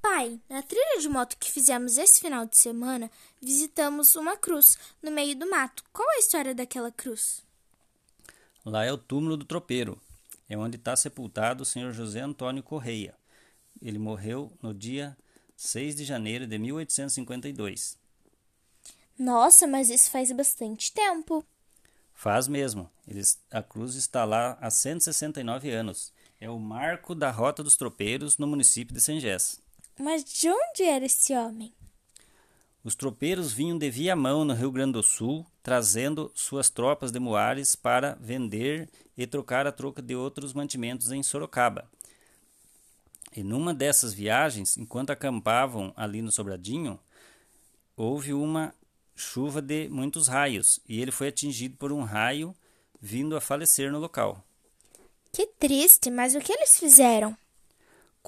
Pai, na trilha de moto que fizemos esse final de semana, visitamos uma cruz no meio do mato. Qual a história daquela cruz? Lá é o túmulo do tropeiro. É onde está sepultado o senhor José Antônio Correia. Ele morreu no dia 6 de janeiro de 1852. Nossa, mas isso faz bastante tempo. Faz mesmo. Eles, a cruz está lá há 169 anos. É o marco da Rota dos Tropeiros no município de Sengés. Mas de onde era esse homem? Os tropeiros vinham de Viamão, no Rio Grande do Sul, trazendo suas tropas de muares para vender e trocar a troca de outros mantimentos em Sorocaba. E numa dessas viagens, enquanto acampavam ali no Sobradinho, houve uma chuva de muitos raios e ele foi atingido por um raio, vindo a falecer no local. Que triste, mas o que eles fizeram?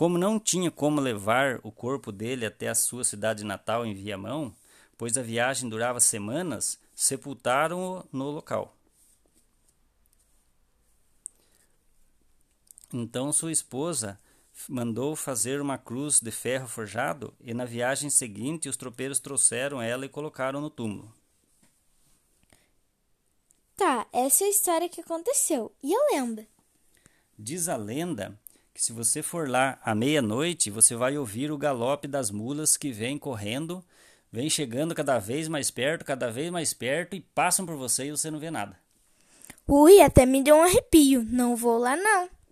Como não tinha como levar o corpo dele até a sua cidade natal em Viamão, pois a viagem durava semanas, sepultaram-o no local. Então sua esposa mandou fazer uma cruz de ferro forjado e na viagem seguinte os tropeiros trouxeram ela e colocaram no túmulo. Tá, essa é a história que aconteceu. E a lenda? Diz a lenda que se você for lá à meia-noite, você vai ouvir o galope das mulas que vêm correndo, vêm chegando cada vez mais perto, cada vez mais perto e passam por você e você não vê nada. Ui, até me deu um arrepio. Não vou lá não.